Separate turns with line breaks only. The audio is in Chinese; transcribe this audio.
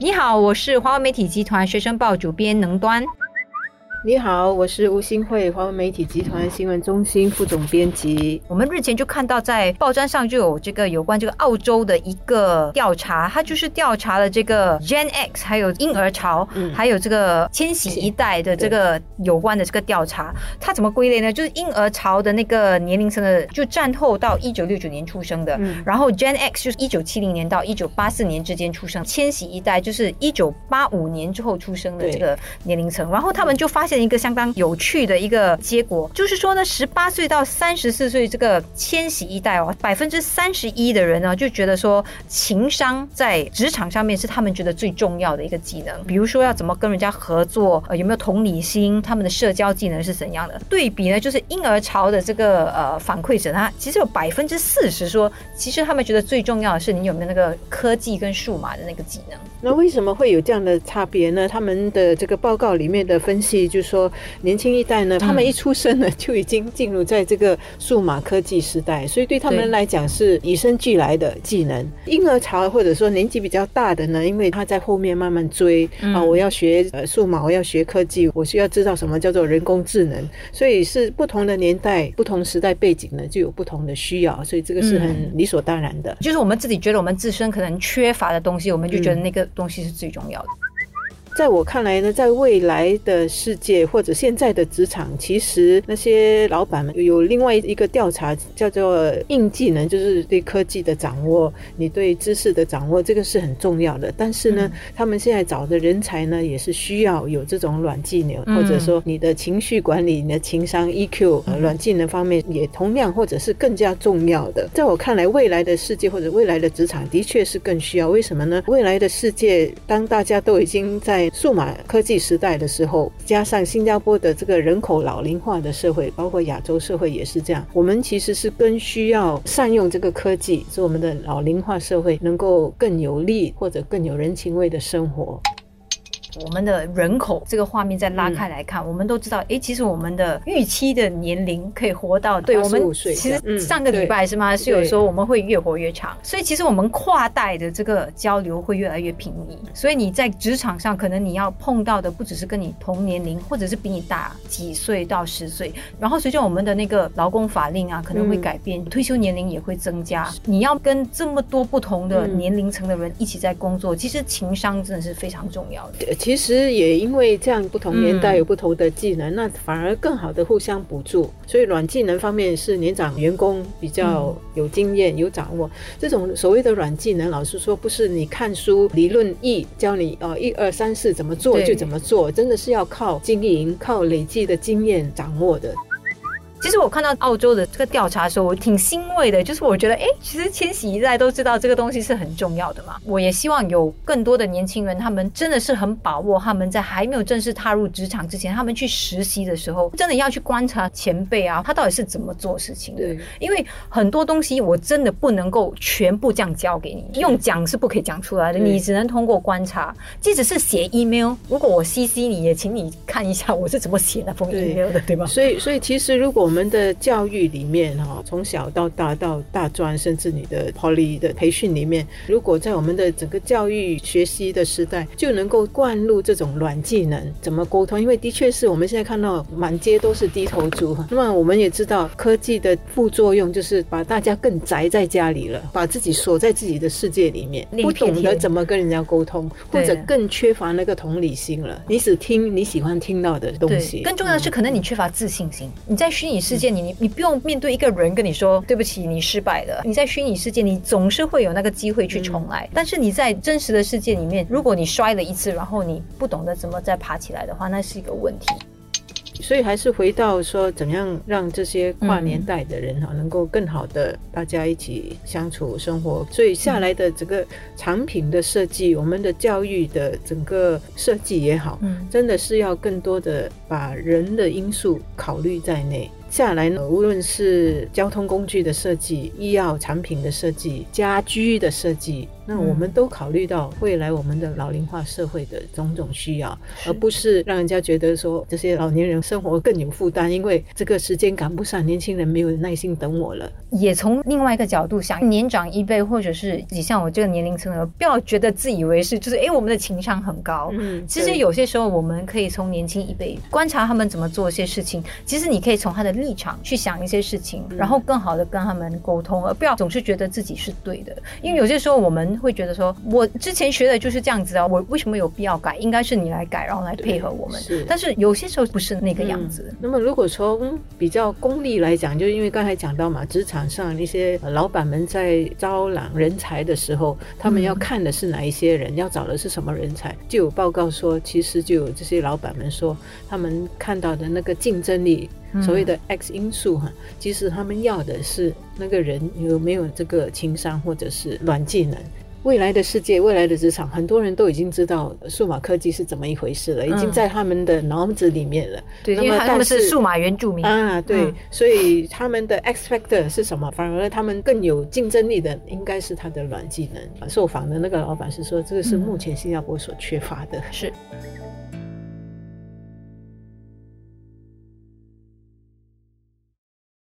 你好，我是华为媒体集团学生报主编能端。
你好，我是吴新慧，华文媒体集团新闻中心副总编辑。
我们日前就看到在报章上就有这个有关这个澳洲的一个调查，它就是调查了这个 Gen X 还有婴儿潮，还有这个千禧一代的这个有关的这个调查。它怎么归类呢？就是婴儿潮的那个年龄层的，就战后到一九六九年出生的，然后 Gen X 就是一九七零年到一九八四年之间出生，千禧一代就是一九八五年之后出生的这个年龄层。然后他们就发现一个相当有趣的一个结果，就是说呢，十八岁到三十四岁这个千禧一代哦，百分之三十一的人呢就觉得说情商在职场上面是他们觉得最重要的一个技能，比如说要怎么跟人家合作，呃，有没有同理心，他们的社交技能是怎样的？对比呢，就是婴儿潮的这个呃反馈者，他其实有百分之四十说，其实他们觉得最重要的是你有没有那个科技跟数码的那个技能。
那为什么会有这样的差别呢？他们的这个报告里面的分析就说，年轻一代呢，他们一出生呢就已经进入在这个数码科技时代，所以对他们来讲是与生俱来的技能。婴儿潮或者说年纪比较大的呢，因为他在后面慢慢追啊，我要学呃数码，我要学科技，我需要知道什么叫做人工智能，所以是不同的年代、不同时代背景呢，就有不同的需要，所以这个是很理所当然的。
就是我们自己觉得我们自身可能缺乏的东西，我们就觉得那个。东西是最重要的。
在我看来呢，在未来的世界或者现在的职场，其实那些老板们有另外一个调查，叫做硬技能，就是对科技的掌握，你对知识的掌握，这个是很重要的。但是呢，他们现在找的人才呢，也是需要有这种软技能，或者说你的情绪管理、你的情商 EQ，软技能方面也同样或者是更加重要的。在我看来，未来的世界或者未来的职场的确是更需要。为什么呢？未来的世界，当大家都已经在数码科技时代的时候，加上新加坡的这个人口老龄化的社会，包括亚洲社会也是这样。我们其实是更需要善用这个科技，使我们的老龄化社会能够更有利或者更有人情味的生活。
我们的人口这个画面再拉开来看，我们都知道，哎，其实我们的预期的年龄可以活到，
对我们
其实上个礼拜是吗？是有说我们会越活越长，所以其实我们跨代的这个交流会越来越频密。所以你在职场上，可能你要碰到的不只是跟你同年龄，或者是比你大几岁到十岁。然后随着我们的那个劳工法令啊，可能会改变，退休年龄也会增加。你要跟这么多不同的年龄层的人一起在工作，其实情商真的是非常重要的。
其实也因为这样不同年代有不同的技能，那反而更好的互相补助。所以软技能方面是年长员工比较有经验、有掌握。这种所谓的软技能，老实说不是你看书理论一教你哦一二三四怎么做就怎么做，真的是要靠经营、靠累积的经验掌握的。
其实我看到澳洲的这个调查的时候，我挺欣慰的。就是我觉得，哎，其实千禧一代都知道这个东西是很重要的嘛。我也希望有更多的年轻人，他们真的是很把握他们在还没有正式踏入职场之前，他们去实习的时候，真的要去观察前辈啊，他到底是怎么做事情的。因为很多东西我真的不能够全部这样教给你，用讲是不可以讲出来的，你只能通过观察。即使是写 email，如果我 CC 你也，请你看一下我是怎么写那封 email 的，对吧？
所以，所以其实如果我们的教育里面哈，从小到大到大专，甚至你的 poly 的培训里面，如果在我们的整个教育学习的时代，就能够灌入这种软技能，怎么沟通？因为的确是我们现在看到满街都是低头族。那么我们也知道，科技的副作用就是把大家更宅在家里了，把自己锁在自己的世界里面，不懂得怎么跟人家沟通，或者更缺乏那个同理心了。你只听你喜欢听到的东西。
更重要的是，可能你缺乏自信心。你在虚拟世界。你你你不用面对一个人跟你说对不起，你失败了。你在虚拟世界，你总是会有那个机会去重来。但是你在真实的世界里面，如果你摔了一次，然后你不懂得怎么再爬起来的话，那是一个问题。
所以还是回到说，怎样让这些跨年代的人哈，能够更好的大家一起相处生活。所以下来的整个产品的设计，我们的教育的整个设计也好，真的是要更多的把人的因素考虑在内。下来呢，无论是交通工具的设计、医药产品的设计、家居的设计。那我们都考虑到未来我们的老龄化社会的种种需要，而不是让人家觉得说这些老年人生活更有负担，因为这个时间赶不上，年轻人没有耐心等我了。
也从另外一个角度想，年长一辈或者是你像我这个年龄层的，不要觉得自以为是，就是哎，我们的情商很高。嗯，其实有些时候我们可以从年轻一辈观察他们怎么做一些事情，其实你可以从他的立场去想一些事情，然后更好的跟他们沟通，而不要总是觉得自己是对的。因为有些时候我们会觉得说，我之前学的就是这样子啊，我为什么有必要改？应该是你来改，然后来配合我们。
是，
但是有些时候不是那个样子。
那么如果从比较功利来讲，就因为刚才讲到嘛，职场上那些老板们在招揽人才的时候，他们要看的是哪一些人，要找的是什么人才？就有报告说，其实就有这些老板们说，他们看到的那个竞争力。所谓的 X 因素哈，其实他们要的是那个人有没有这个情商或者是软技能。未来的世界，未来的职场，很多人都已经知道数码科技是怎么一回事了，已经在他们的脑子里面了。
对，因为他们是数码原住民
啊，对，所以他们的 X factor 是什么？反而他们更有竞争力的，应该是他的软技能。受访的那个老板是说，这个是目前新加坡所缺乏的。
是。